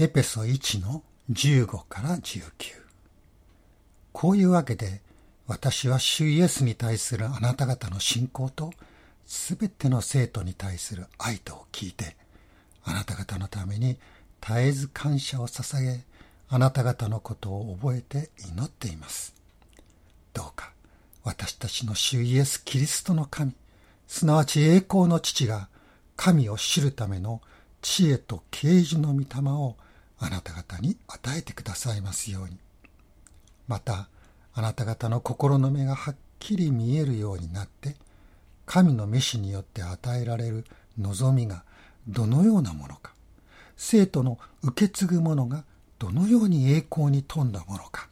エペソ1の15から19こういうわけで私は主イエスに対するあなた方の信仰とすべての生徒に対する愛とを聞いてあなた方のために絶えず感謝を捧げあなた方のことを覚えて祈っています。どうか私たちの主イエス・キリストの神すなわち栄光の父が神を知るための知恵と啓示の御霊をあなた方に与えてくださいますように。また、あなた方の心の目がはっきり見えるようになって、神の召しによって与えられる望みがどのようなものか、生徒の受け継ぐものがどのように栄光に富んだものか、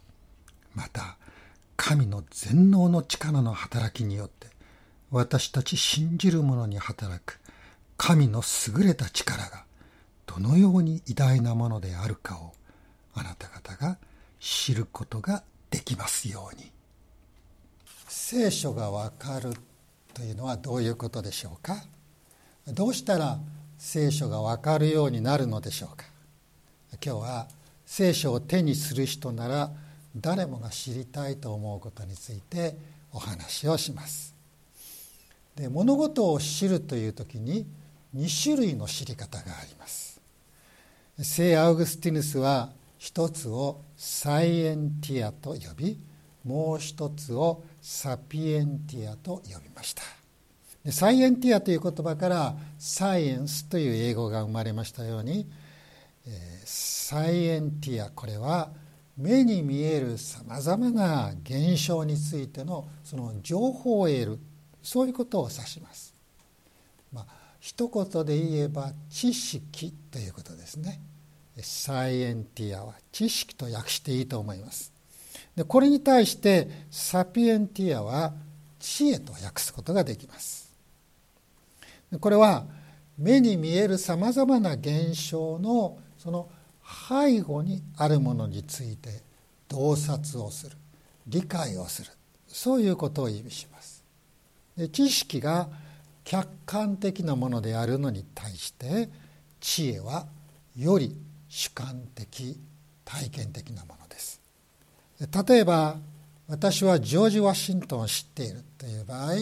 また、神の全能の力の働きによって、私たち信じる者に働く神の優れた力がどのように偉大なものであるかをあなた方が知ることができますように。聖書がわかるというのはどういうことでしょうか？どうしたら聖書がわかるようになるのでしょうか？今日は聖書を手にする人なら誰もが知りたいと思うことについてお話をします。で物事を知るという時に2種類の知り方があります。聖アウグスティヌスは一つをサイエンティアと呼びもう一つをサピエンティアと呼びましたサイエンティアという言葉からサイエンスという英語が生まれましたようにサイエンティアこれは目に見えるさまざまな現象についてのその情報を得るそういうことを指します。一言で言えば知識ということですね。サイエンティアは知識と訳していいと思います。でこれに対してサピエンティアは知恵と訳すことができます。これは目に見えるさまざまな現象のその背後にあるものについて洞察をする理解をするそういうことを意味します。で知識が客観的なものであるのに対して知恵はより主観的体験的なものです。例えば私はジョージ・ワシントンを知っているという場合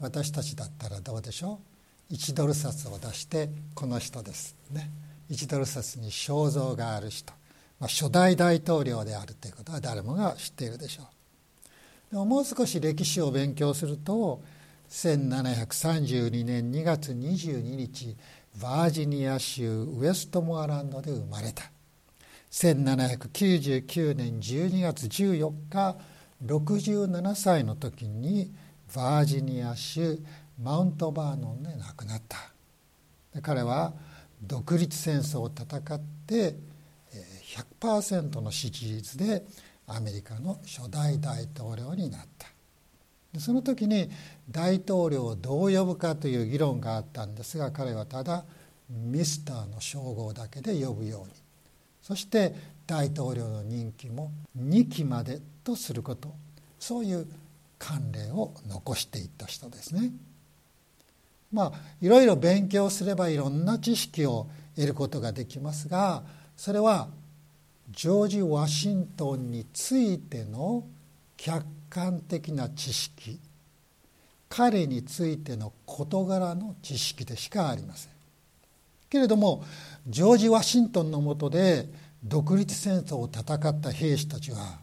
私たちだったらどうでしょう？1ドル札を出してこの人です。ね。1ドル札に肖像がある人、まあ、初代大統領であるということは誰もが知っているでしょう。でももう少し歴史を勉強すると1732年2月22日バージニア州ウェストモアランドで生まれた。1799年12月14日67歳の時にバージニア州マウントバーノンで亡くなった。彼は独立戦争を戦って100%の支持率でアメリカの初代大統領になった。その時に大統領をどう呼ぶかという議論があったんですが彼はただミスターの称号だけで呼ぶようにそして大統領の任期も2期までとすることそういう慣例を残していった人ですね。まあいろいろ勉強すればいろんな知識を得ることができますがそれはジョージ・ワシントンについての客観的な知識彼についての事柄の知識でしかありません。けれどもジョージ・ワシントンのもとで独立戦争を戦った兵士たちは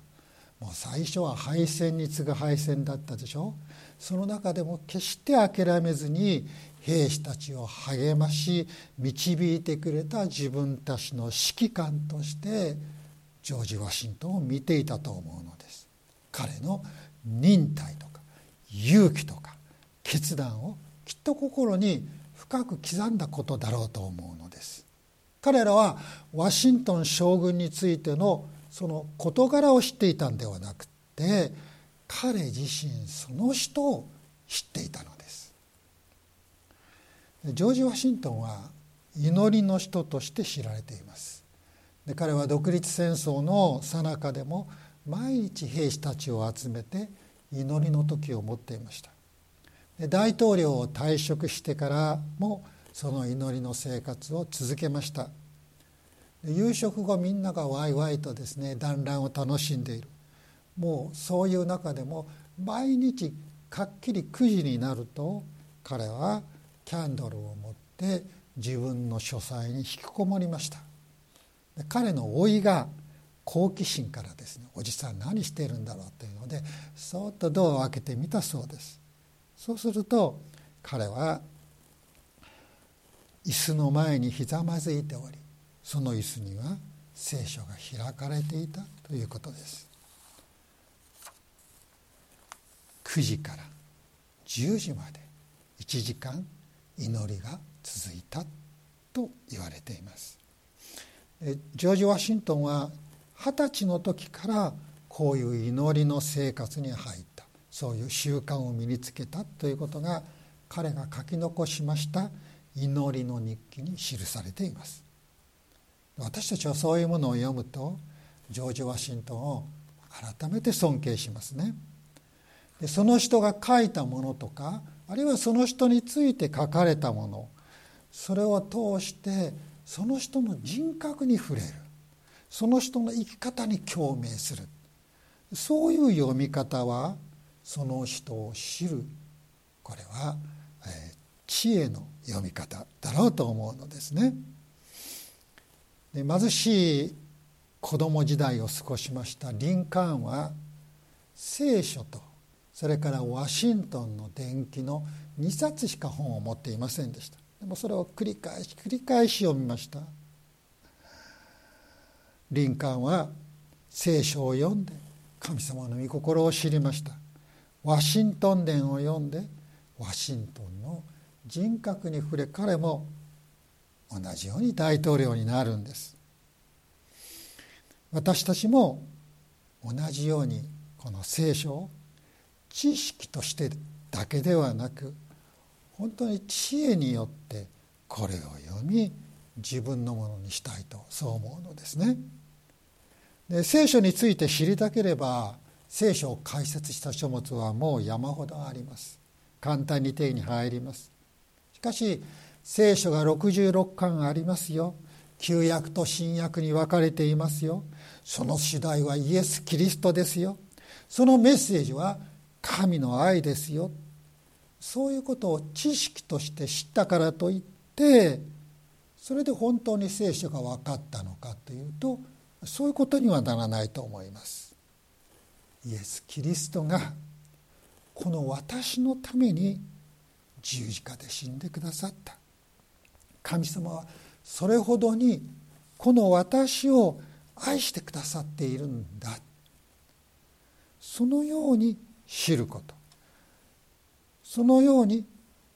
もう最初は敗戦に次ぐ敗戦だったでしょ。その中でも決して諦めずに兵士たちを励まし導いてくれた自分たちの指揮官としてジョージ・ワシントンを見ていたと思うのです。彼の忍耐とか勇気とか決断をきっと心に深く刻んだことだろうと思うのです。彼らはワシントン将軍についてのその事柄を知っていたんではなくて彼自身その人を知っていたのです。ジョージ・ワシントンは祈りの人として知られています。で彼は独立戦争の最中でも毎日兵士たちを集めて祈りの時を持っていました。大統領を退職してからもその祈りの生活を続けました。夕食後みんながワイワイとですね団らんを楽しんでいる。もうそういう中でも毎日かっきり9時になると彼はキャンドルを持って自分の書斎に引きこもりました。彼の老いが好奇心からですねおじさん何してるんだろうというのでそっとドアを開けてみたそうです。そうすると彼は椅子の前にひざまずいておりその椅子には聖書が開かれていたということです。9時から10時まで1時間祈りが続いたと言われています。ジョージ・ワシントンは二十歳の時からこういう祈りの生活に入った。そういう習慣を身につけたということが彼が書き残しました。祈りの日記に記されています。私たちはそういうものを読むとジョージ・ワシントンを改めて尊敬しますね。でその人が書いたものとかあるいはその人について書かれたものそれを通してその人の人格に触れる。その人の生き方に共鳴する。そういう読み方はその人を知る。これは、えー、知恵の読み方だろうと思うのですね。で貧しい子供時代を過ごしましたリンカーンは聖書とそれからワシントンの伝記の2冊しか本を持っていませんでした。でもそれを繰り返し繰り返し読みました。リンカーンは聖書を読んで神様の御心を知りました。ワシントン伝を読んでワシントンの人格に触れ彼も同じように大統領になるんです。私たちも同じようにこの聖書を知識としてだけではなく本当に知恵によってこれを読み自分のものにしたいとそう思うのですね。で聖書について知りたければ聖書を解説した書物はもう山ほどあります。簡単に手に入ります。しかし聖書が66巻ありますよ旧約と新約に分かれていますよその主題はイエス・キリストですよそのメッセージは神の愛ですよそういうことを知識として知ったからといってそれで本当に聖書が分かったのかというとそういうことにはならないと思います。イエス・キリストがこの私のために十字架で死んでくださった。神様はそれほどにこの私を愛してくださっているんだ。そのように知ること。そのように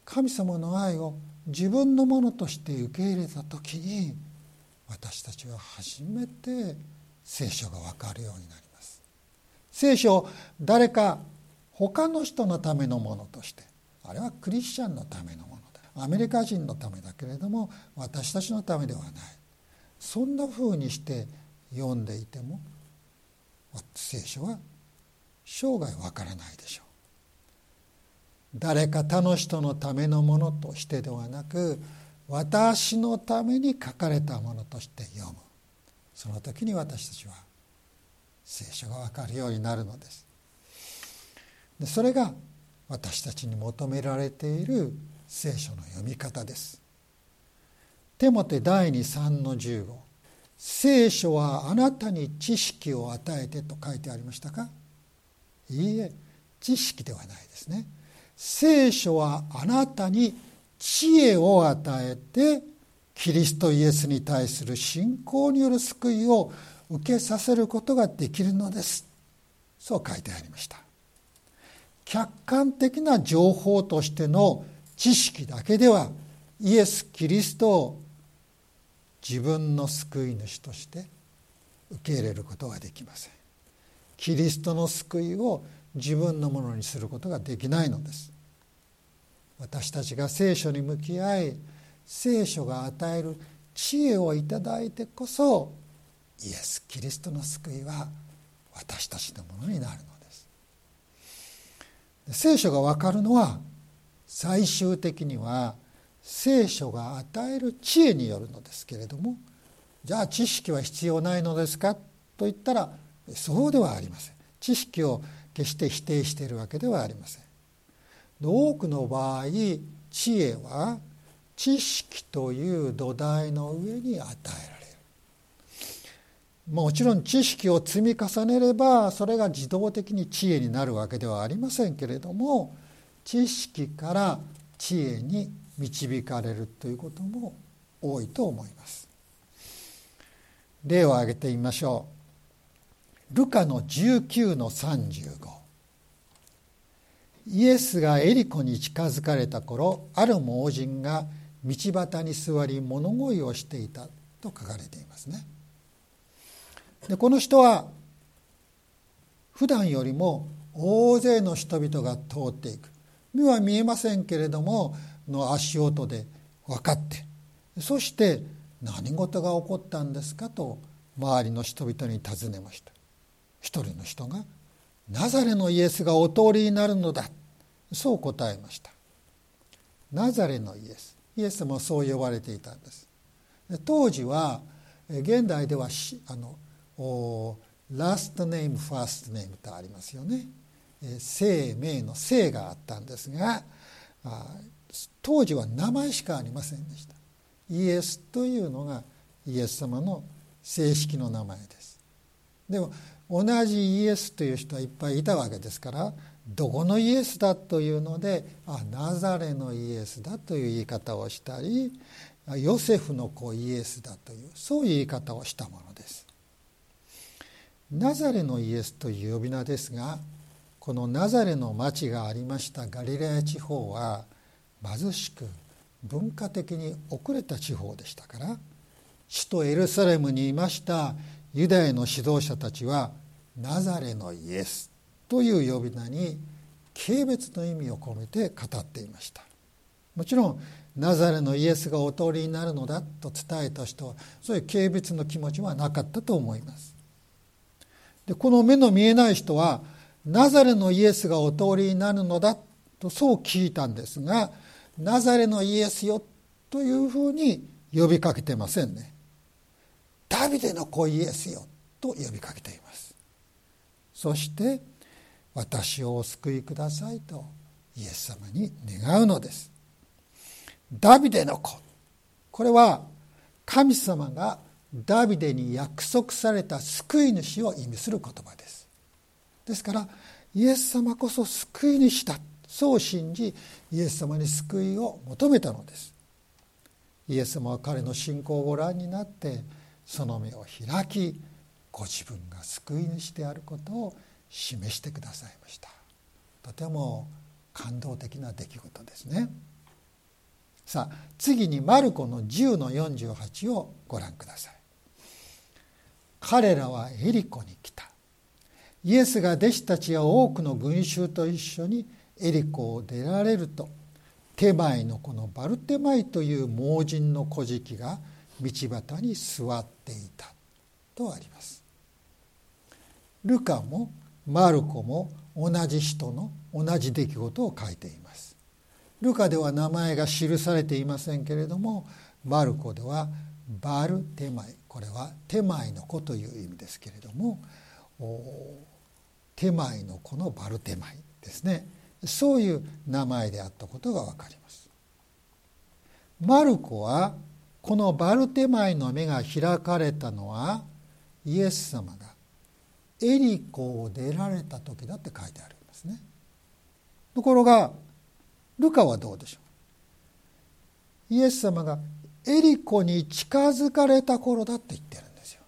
神様の愛を自分のものとして受け入れた時に私たちは初めて聖書が分かるようになります。聖書を誰か他の人のためのものとしてあれはクリスチャンのためのものだ。アメリカ人のためだけれども私たちのためではない。そんなふうにして読んでいても聖書は生涯わからないでしょう。誰か他の人のためのものとしてではなく私のために書かれたものとして読むその時に私たちは聖書が分かるようになるのですでそれが私たちに求められている聖書の読み方です。テモテ第23の15聖書はあなたに知識を与えてと書いてありましたか？いいえ知識ではないですね。聖書はあなたに知恵を与えてキリストイエスに対する信仰による救いを受けさせることができるのです。そう書いてありました。客観的な情報としての知識だけではイエス・キリストを自分の救い主として受け入れることはできません。キリストの救いを自分のものにすることができないのです。私たちが聖書に向き合い聖書が与える知恵をいただいてこそイエス・キリストの救いは私たちのものになるのです。聖書が分かるのは最終的には聖書が与える知恵によるのですけれどもじゃあ知識は必要ないのですかと言ったらそうではありません。知識を決して否定しているわけではありません。多くの場合知恵は知識という土台の上に与えられる。もちろん知識を積み重ねればそれが自動的に知恵になるわけではありませんけれども知識から知恵に導かれるということも多いと思います。例を挙げてみましょう。ルカの19の35イエスがエリコに近づかれた頃ある盲人が道端に座り物乞いをしていたと書かれていますね。でこの人は普段よりも大勢の人々が通っていく。目は見えませんけれどもの足音で分かってそして何事が起こったんですかと周りの人々に尋ねました。一人の人がナザレのイエスがお通りになるのだ。そう答えました。ナザレのイエス。イエスもそう呼ばれていたんです。当時は現代ではあのラストネームファーストネームとありますよね。生命の生があったんですが当時は名前しかありませんでした。イエスというのがイエス様の正式の名前です。でも同じイエスという人はいっぱいいたわけですからどこのイエスだというのであナザレのイエスだという言い方をしたりヨセフの子イエスだというそういう言い方をしたものです。ナザレのイエスという呼び名ですがこのナザレの町がありましたガリラヤ地方は貧しく文化的に遅れた地方でしたから首都エルサレムにいましたユダヤの指導者たちはナザレのイエス。という呼び名に軽蔑の意味を込めて語っていましたもちろんナザレのイエスがお通りになるのだと伝えた人はそういう軽蔑の気持ちはなかったと思いますでこの目の見えない人はナザレのイエスがお通りになるのだとそう聞いたんですがナザレのイエスよというふうに呼びかけてませんね。ダビデの子イエスよと呼びかけています。そして私をお救いくださいとイエス様に願うのです。ダビデの子これは神様がダビデに約束された救い主を意味する言葉です。ですからイエス様こそ救い主だそう信じイエス様に救いを求めたのですイエス様は彼の信仰をご覧になってその目を開きご自分が救い主であることを示してくださいました。とても感動的な出来事ですね。さあ次にマルコの10の48をご覧ください。彼らはエリコに来た。イエスが弟子たちや多くの群衆と一緒にエリコを出られると手前のこのバルテマイという盲人の小敷が道端に座っていたとあります。ルカもマルコも同じ人の同じ出来事を書いています。ルカでは名前が記されていませんけれどもマルコではバルテマイこれは手前の子という意味ですけれども手前の子のバルテマイですね。そういう名前であったことが分かります。マルコはこのバルテマイの目が開かれたのはイエス様がエリコを出られた時だって書いてあるんですね。ところがルカはどうでしょう？イエス様がエリコに近づかれた頃だって言ってるんですよ。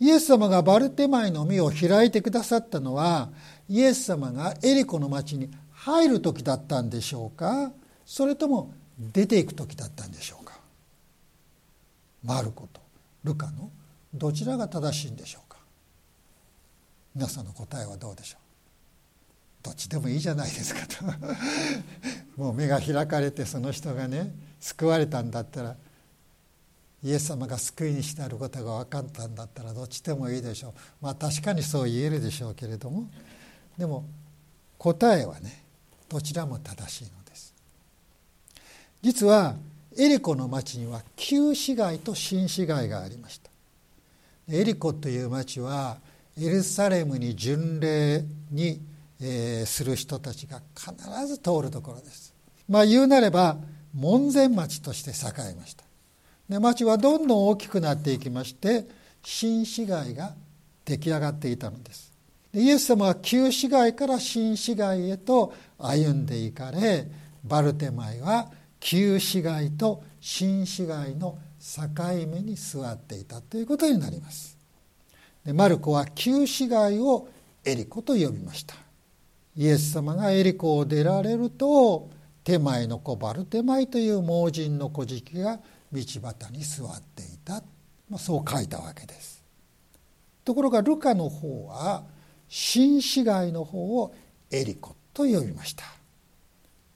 イエス様がバルテマイの目を開いてくださったのはイエス様がエリコの町に入る時だったんでしょうか？それとも出ていく時だったんでしょうか？マルコとルカのどちらが正しいんでしょうか？皆さんの答えはどうでしょう？どっちでもいいじゃないですかと。もう目が開かれてその人がね救われたんだったらイエス様が救いにしてあることが分かったんだったらどっちでもいいでしょう。まあ確かにそう言えるでしょうけれども。でも答えはねどちらも正しいのです。実はエリコの町には旧市街と新市街がありました。エリコという町はエルサレムに巡礼に、する人たちが必ず通るところです。まあ言うなれば門前町として栄えました。で町はどんどん大きくなっていきまして新市街が出来上がっていたのです。でイエス様は旧市街から新市街へと歩んでいかれバルテマイは旧市街と新市街の境目に座っていたということになります。でマルコは旧市街をエリコと呼びました。イエス様がエリコを出られると手前の子バルテマイという盲人の小敷が道端に座っていた、まあ、そう書いたわけです。ところがルカの方は新市街の方をエリコと呼びました。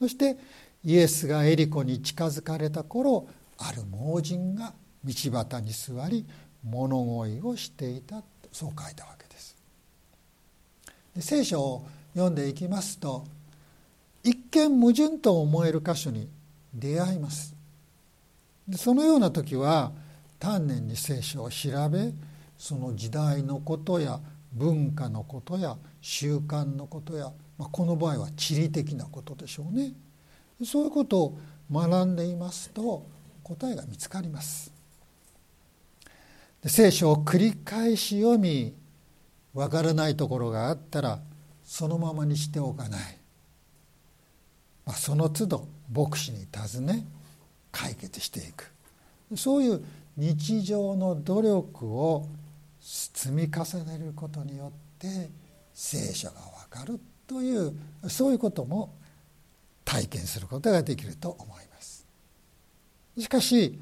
そしてイエスがエリコに近づかれた頃ある盲人が道端に座り物乞いをしていたそう書いたわけです。で聖書を読んでいきますと一見矛盾と思える箇所に出会います。でそのような時は丹念に聖書を調べその時代のことや文化のことや習慣のことや、まあ、この場合は地理的なことでしょうね。そういうことを学んでいますと答えが見つかります。聖書を繰り返し読みわからないところがあったらそのままにしておかない、ま、その都度牧師に尋ね解決していく。そういう日常の努力を積み重ねることによって聖書が分かるというそういうことも体験することができると思います。しかし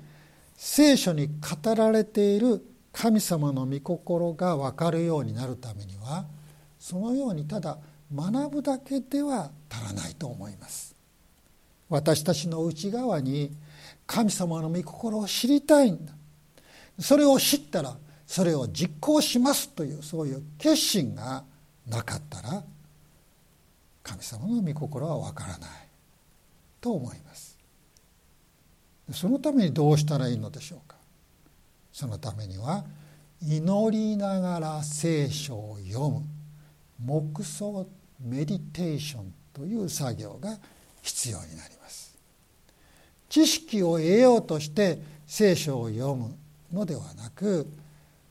聖書に語られている神様の御心が分かるようになるためにはそのようにただ学ぶだけでは足らないと思います。私たちの内側に神様の御心を知りたいんだ。それを知ったらそれを実行しますというそういう決心がなかったら神様の御心はわからないと思います。そのためにどうしたらいいのでしょうか？そのためには祈りながら聖書を読む。黙想メディテーションという作業が必要になります。知識を得ようとして聖書を読むのではなく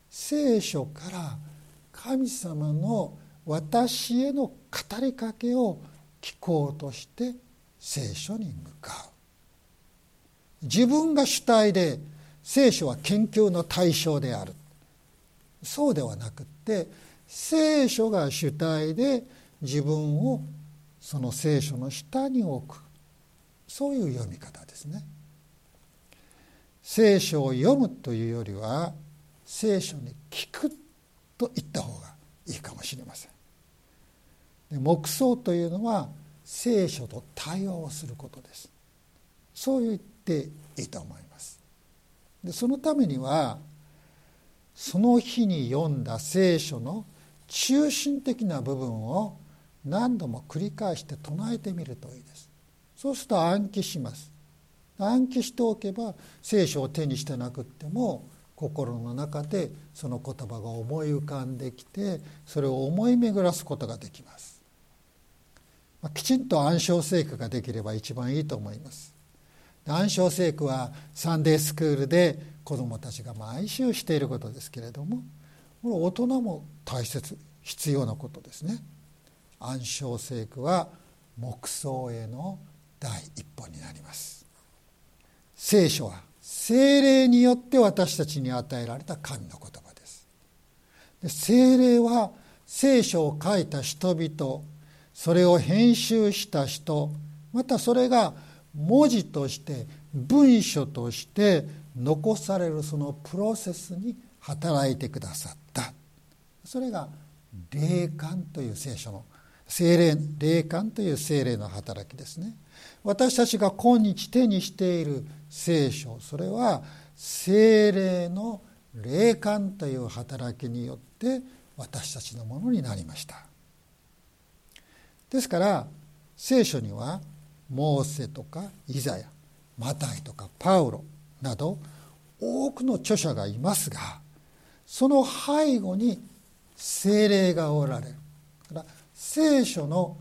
聖書から神様の私への語りかけを聞こうとして聖書に向かう。自分が主体で聖書は研究の対象である。そうではなくって聖書が主体で自分をその聖書の下に置く。そういう読み方ですね。聖書を読むというよりは聖書に聞くと言った方がいいかもしれません。で黙想というのは聖書と対話をすることです。そう言っていいと思います。でそのためにはその日に読んだ聖書の中心的な部分を何度も繰り返して唱えてみるといいです。そうすると暗記します。暗記しておけば聖書を手にしてなくっても心の中でその言葉が思い浮かんできてそれを思い巡らすことができます。まあ、きちんと暗唱聖句ができれば一番いいと思います。暗唱聖句はサンデースクールで子どもたちが毎週していることですけれどもこれ大人も大切必要なことですね。暗唱聖句は黙想への第一歩になります。聖書は精霊によって私たちに与えられた神の言葉です。で精霊は聖書を書いた人々それを編集した人またそれが文字として文書として残されるそのプロセスに働いてくださった。それが霊感という聖書の精霊霊感という精霊の働きですね。私たちが今日手にしている聖書それは精霊の霊感という働きによって私たちのものになりました。ですから聖書にはモーセとかイザヤマタイとかパウロなど多くの著者がいますがその背後に精霊がおられる。から聖書の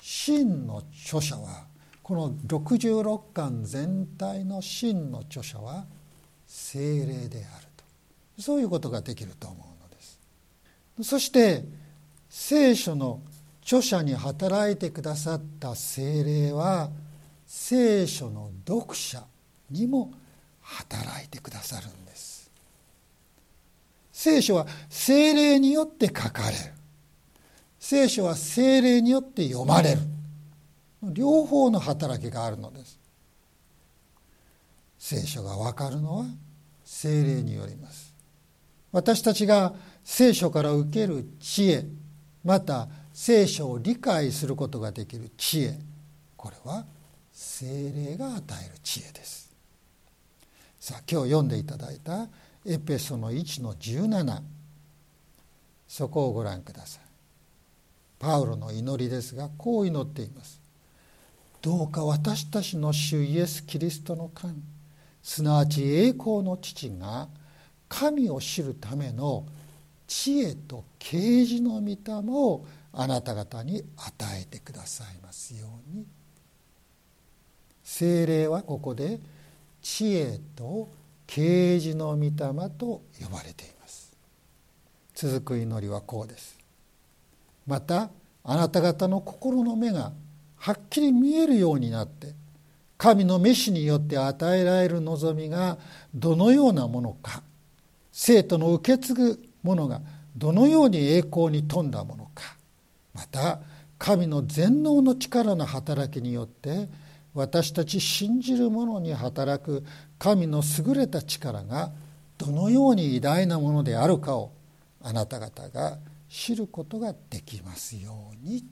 真の著者はこの66巻全体の真の著者は精霊であると。そういうことができると思うのです。そして聖書の著者に働いてくださった精霊は聖書の読者にも働いてくださるんです。聖書は精霊によって書かれる。聖書は精霊によって読まれる。両方の働きがあるのです。聖書が分かるのは精霊によります。私たちが聖書から受ける知恵また聖書を理解することができる知恵。これは精霊が与える知恵です。さあ今日読んでいただいたエペソの1の17そこをご覧ください。パウロの祈りですがこう祈っています。どうか私たちの主イエス・キリストの神すなわち栄光の父が神を知るための知恵と啓示の御霊をあなた方に与えてくださいますように。精霊はここで知恵と啓示の御霊と呼ばれています。続く祈りはこうです。またあなた方の心の目がはっきり見えるようになって神の召しによって与えられる望みがどのようなものか生徒の受け継ぐものがどのように栄光に富んだものかまた神の全能の力の働きによって私たち信じる者に働く神の優れた力がどのように偉大なものであるかをあなた方が知ることができますように。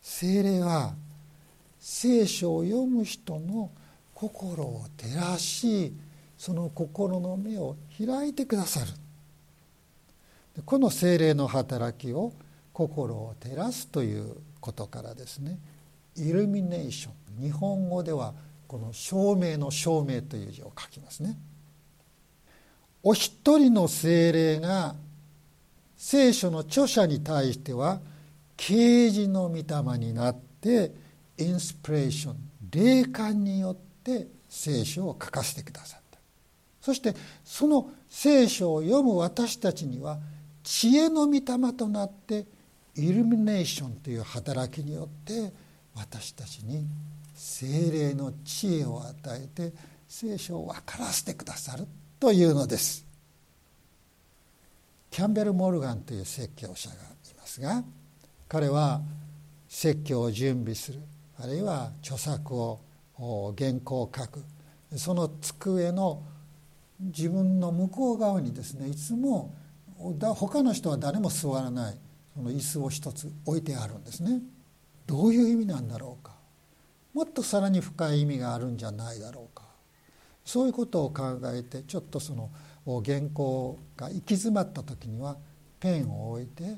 精霊は聖書を読む人の心を照らしその心の目を開いてくださるこの精霊の働きを心を照らすということからですねイルミネーション日本語ではこの照明の照明という字を書きますね。お一人の精霊が聖書の著者に対しては「啓示の御霊になってインスピレーション霊感によって聖書を書かせてくださった。そしてその聖書を読む私たちには知恵の御霊となってイルミネーションという働きによって私たちに精霊の知恵を与えて聖書を分からせてくださるというのです。キャンベル・モルガンという説教者がいますが彼は説教を準備するあるいは著作を原稿を書くその机の自分の向こう側にですねいつもだ他の人は誰も座らない。その椅子を一つ置いてあるんですね。どういう意味なんだろうか。もっとさらに深い意味があるんじゃないだろうか。そういうことを考えてちょっとその原稿が行き詰まった時にはペンを置いて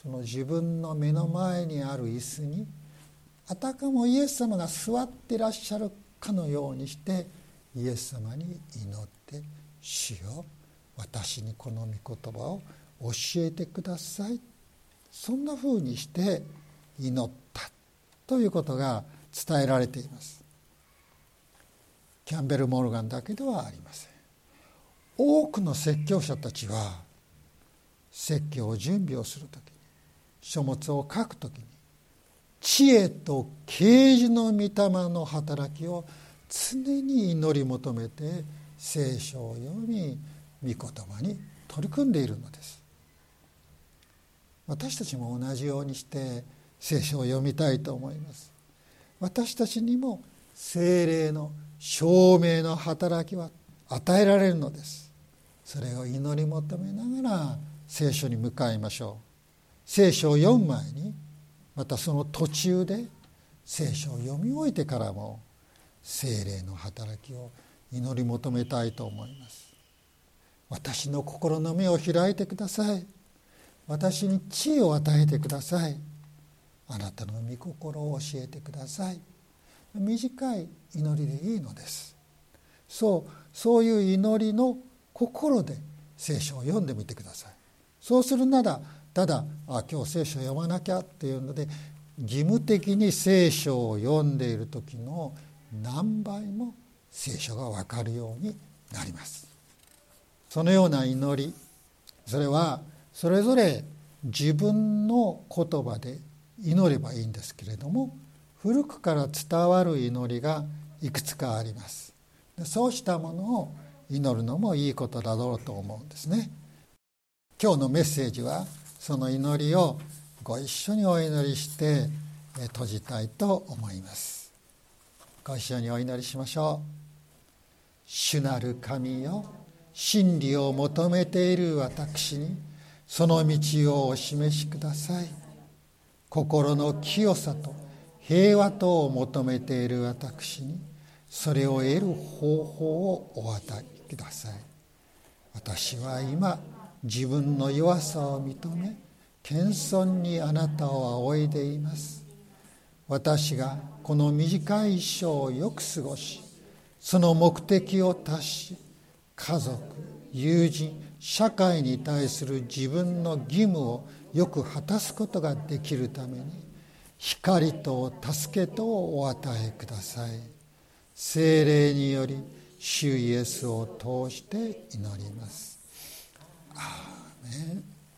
その自分の目の前にある椅子にあたかもイエス様が座ってらっしゃるかのようにしてイエス様に祈って「主よ私にこの御言葉を教えてください」そんなふうにして祈ったということが伝えられています。キャンベル・モルガンだけではありません。多くの説教者たちは説教を準備をする時書物を書くときに知恵と啓示の御霊の働きを常に祈り求めて聖書を読み御言葉に取り組んでいるのです。私たちも同じようにして聖書を読みたいと思います。私たちにも精霊の証明の働きは与えられるのです。それを祈り求めながら聖書に向かいましょう。聖書を読む前にまたその途中で聖書を読み終えてからも精霊の働きを祈り求めたいと思います。私の心の目を開いてください。私に知恵を与えてください。あなたの御心を教えてください。短い祈りでいいのです。そうそういう祈りの心で聖書を読んでみてください。そうするならただあ今日聖書を読まなきゃっていうので義務的に聖書を読んでいる時の何倍も聖書が分かるようになります。そのような祈り。それはそれぞれ自分の言葉で祈ればいいんですけれども古くから伝わる祈りがいくつかあります。そうしたものを祈るのもいいことだろうと思うんですね。今日のメッセージはその祈りをご一緒にお祈りして閉じたいと思います。ご一緒にお祈りしましょう。主なる神よ真理を求めている私にその道をお示しください。心の清さと平和とを求めている私にそれを得る方法をお与えください。私は今自分の弱さを認め謙遜にあなたを仰いでいます。私がこの短い一生をよく過ごしその目的を達し家族友人社会に対する自分の義務をよく果たすことができるために光と助けとをお与えください。精霊により主イエスを通して祈ります。アーメン。